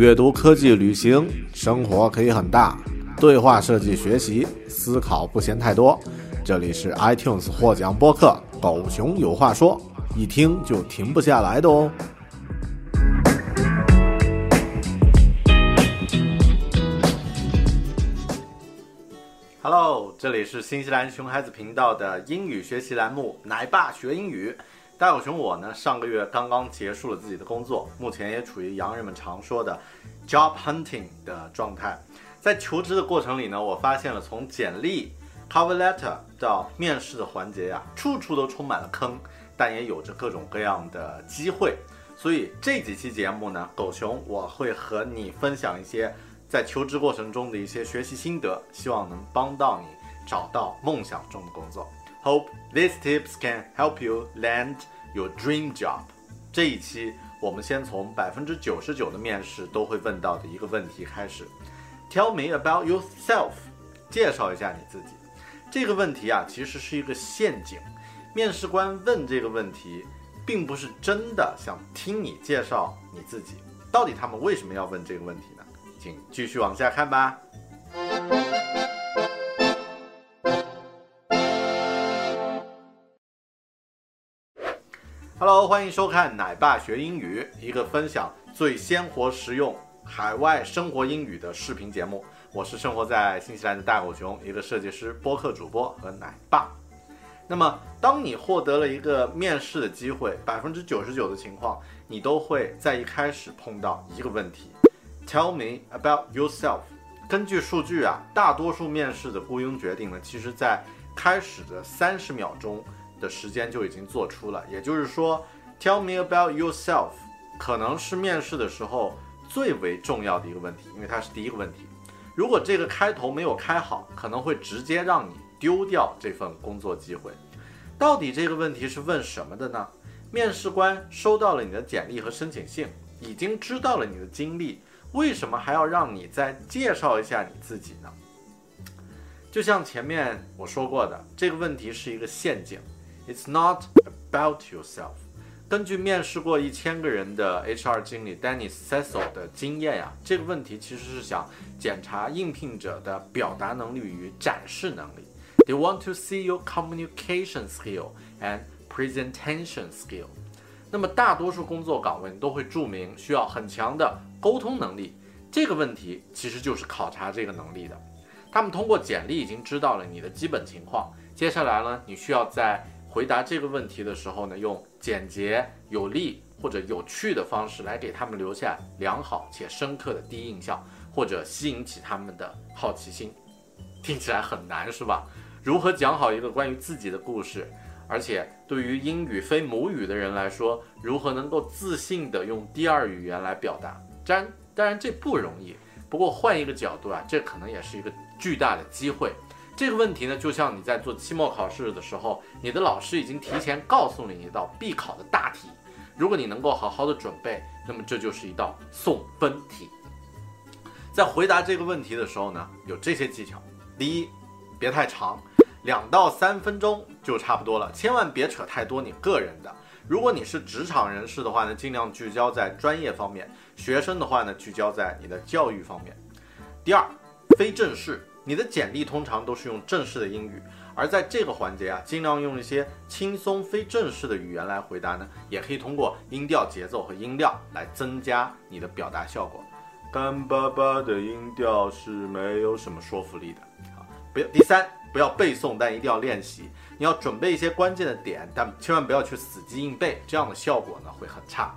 阅读、科技、旅行，生活可以很大。对话设计、学习，思考不嫌太多。这里是 iTunes 获奖播客《狗熊有话说》，一听就停不下来的哦。Hello，这里是新西兰熊孩子频道的英语学习栏目《奶爸学英语》。大狗熊我呢，上个月刚刚结束了自己的工作，目前也处于洋人们常说的 job hunting 的状态。在求职的过程里呢，我发现了从简历 cover letter 到面试的环节呀，处处都充满了坑，但也有着各种各样的机会。所以这几期节目呢，狗熊我会和你分享一些。在求职过程中的一些学习心得，希望能帮到你找到梦想中的工作。Hope these tips can help you land your dream job。这一期我们先从百分之九十九的面试都会问到的一个问题开始。Tell me about yourself。介绍一下你自己。这个问题啊，其实是一个陷阱。面试官问这个问题，并不是真的想听你介绍你自己。到底他们为什么要问这个问题呢？请继续往下看吧。欢迎收看奶爸学英语，一个分享最鲜活、实用海外生活英语的视频节目。我是生活在新西兰的大狗熊，一个设计师、播客主播和奶爸。那么，当你获得了一个面试的机会，百分之九十九的情况，你都会在一开始碰到一个问题。Tell me about yourself。根据数据啊，大多数面试的雇佣决定呢，其实在开始的三十秒钟的时间就已经做出了。也就是说，Tell me about yourself 可能是面试的时候最为重要的一个问题，因为它是第一个问题。如果这个开头没有开好，可能会直接让你丢掉这份工作机会。到底这个问题是问什么的呢？面试官收到了你的简历和申请信，已经知道了你的经历。为什么还要让你再介绍一下你自己呢？就像前面我说过的，这个问题是一个陷阱。It's not about yourself。根据面试过一千个人的 HR 经理 Dennis Cecil 的经验呀，这个问题其实是想检查应聘者的表达能力与展示能力。They want to see your communication skill and presentation skill。那么大多数工作岗位都会注明需要很强的沟通能力，这个问题其实就是考察这个能力的。他们通过简历已经知道了你的基本情况，接下来呢，你需要在回答这个问题的时候呢，用简洁、有力或者有趣的方式来给他们留下良好且深刻的第一印象，或者吸引起他们的好奇心。听起来很难是吧？如何讲好一个关于自己的故事？而且对于英语非母语的人来说，如何能够自信地用第二语言来表达？当然，当然这不容易。不过换一个角度啊，这可能也是一个巨大的机会。这个问题呢，就像你在做期末考试的时候，你的老师已经提前告诉了你一道必考的大题。如果你能够好好的准备，那么这就是一道送分题。在回答这个问题的时候呢，有这些技巧：第一，别太长。两到三分钟就差不多了，千万别扯太多你个人的。如果你是职场人士的话呢，尽量聚焦在专业方面；学生的话呢，聚焦在你的教育方面。第二，非正式，你的简历通常都是用正式的英语，而在这个环节啊，尽量用一些轻松非正式的语言来回答呢，也可以通过音调、节奏和音量来增加你的表达效果。干巴巴的音调是没有什么说服力的。好，不要第三。不要背诵，但一定要练习。你要准备一些关键的点，但千万不要去死记硬背，这样的效果呢会很差。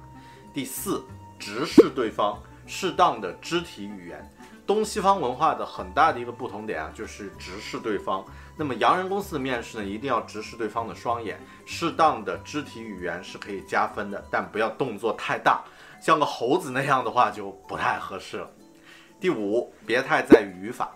第四，直视对方，适当的肢体语言。东西方文化的很大的一个不同点啊，就是直视对方。那么洋人公司的面试呢，一定要直视对方的双眼，适当的肢体语言是可以加分的，但不要动作太大。像个猴子那样的话就不太合适了。第五，别太在意语法。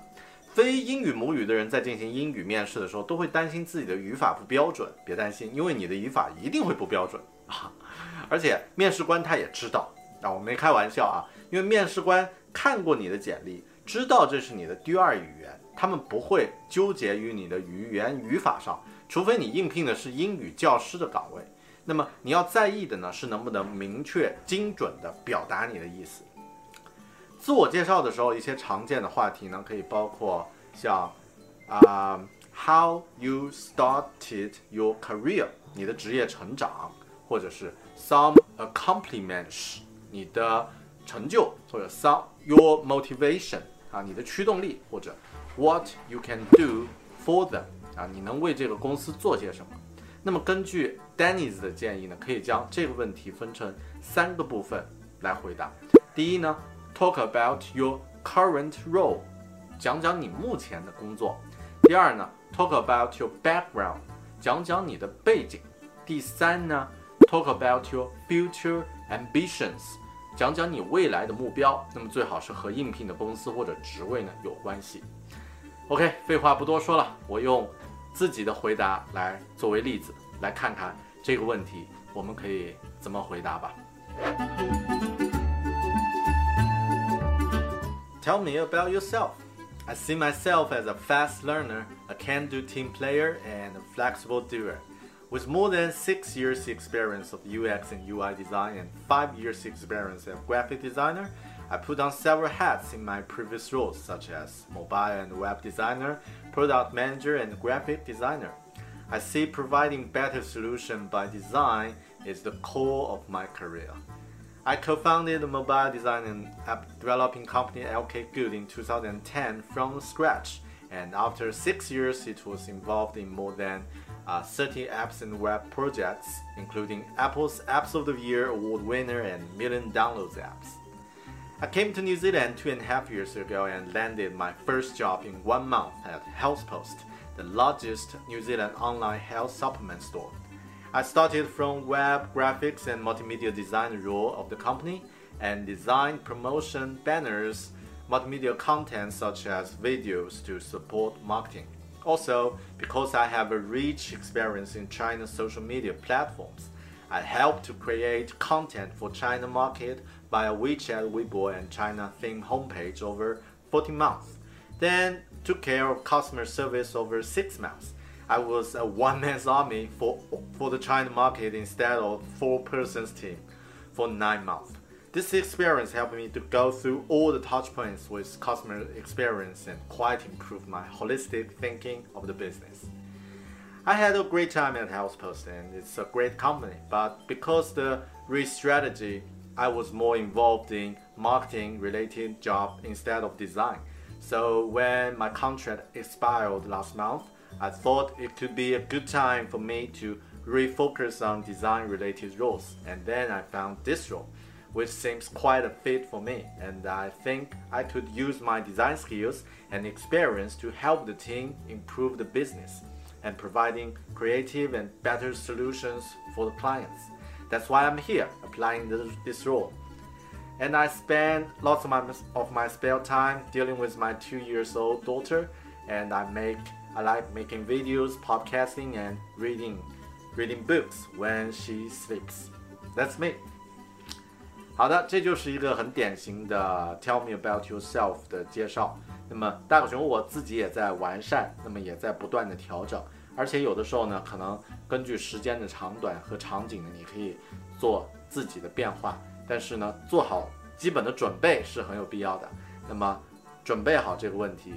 非英语母语的人在进行英语面试的时候，都会担心自己的语法不标准。别担心，因为你的语法一定会不标准啊！而且面试官他也知道，啊，我没开玩笑啊，因为面试官看过你的简历，知道这是你的第二语言，他们不会纠结于你的语言语法上，除非你应聘的是英语教师的岗位。那么你要在意的呢，是能不能明确精准的表达你的意思。自我介绍的时候，一些常见的话题呢，可以包括像啊，How you started your career，你的职业成长，或者是 Some accomplishments，你的成就，或者 Some your motivation，啊，你的驱动力，或者 What you can do for them，啊，你能为这个公司做些什么？那么根据 Dennis 的建议呢，可以将这个问题分成三个部分来回答。第一呢。Talk about your current role，讲讲你目前的工作。第二呢，Talk about your background，讲讲你的背景。第三呢，Talk about your future ambitions，讲讲你未来的目标。那么最好是和应聘的公司或者职位呢有关系。OK，废话不多说了，我用自己的回答来作为例子，来看看这个问题我们可以怎么回答吧。Tell me about yourself. I see myself as a fast learner, a can do team player, and a flexible doer. With more than six years' experience of UX and UI design and five years' experience as graphic designer, I put on several hats in my previous roles, such as mobile and web designer, product manager, and graphic designer. I see providing better solution by design is the core of my career. I co-founded the mobile design and app developing company LK Good in 2010 from scratch, and after six years, it was involved in more than uh, 30 apps and web projects, including Apple's Apps of the Year award winner and million downloads apps. I came to New Zealand two and a half years ago and landed my first job in one month at HealthPost, the largest New Zealand online health supplement store. I started from web graphics and multimedia design role of the company and designed promotion banners, multimedia content such as videos to support marketing. Also, because I have a rich experience in China's social media platforms, I helped to create content for China market via WeChat, Weibo, and China theme homepage over 14 months. Then took care of customer service over six months I was a one-man army for for the China market instead of four-person's team for nine months. This experience helped me to go through all the touch points with customer experience and quite improve my holistic thinking of the business. I had a great time at HealthPost and it's a great company, but because the re-strategy, I was more involved in marketing related job instead of design. So when my contract expired last month, I thought it could be a good time for me to refocus on design related roles, and then I found this role, which seems quite a fit for me, and I think I could use my design skills and experience to help the team improve the business and providing creative and better solutions for the clients. That's why I'm here applying this role. And I spend lots of my, of my spare time dealing with my two years old daughter, and I make I like making videos, podcasting, and reading reading books when she sleeps. That's me. 好的，这就是一个很典型的 Tell me about yourself 的介绍。那么大狗熊我自己也在完善，那么也在不断的调整，而且有的时候呢，可能根据时间的长短和场景呢，你可以做自己的变化。但是呢，做好基本的准备是很有必要的。那么准备好这个问题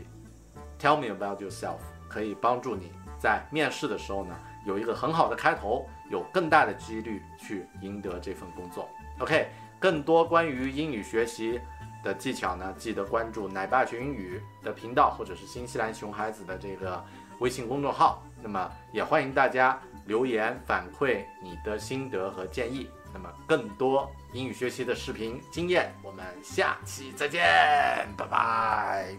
，Tell me about yourself。可以帮助你在面试的时候呢，有一个很好的开头，有更大的几率去赢得这份工作。OK，更多关于英语学习的技巧呢，记得关注奶爸学英语的频道，或者是新西兰熊孩子的这个微信公众号。那么也欢迎大家留言反馈你的心得和建议。那么更多英语学习的视频经验，我们下期再见，拜拜。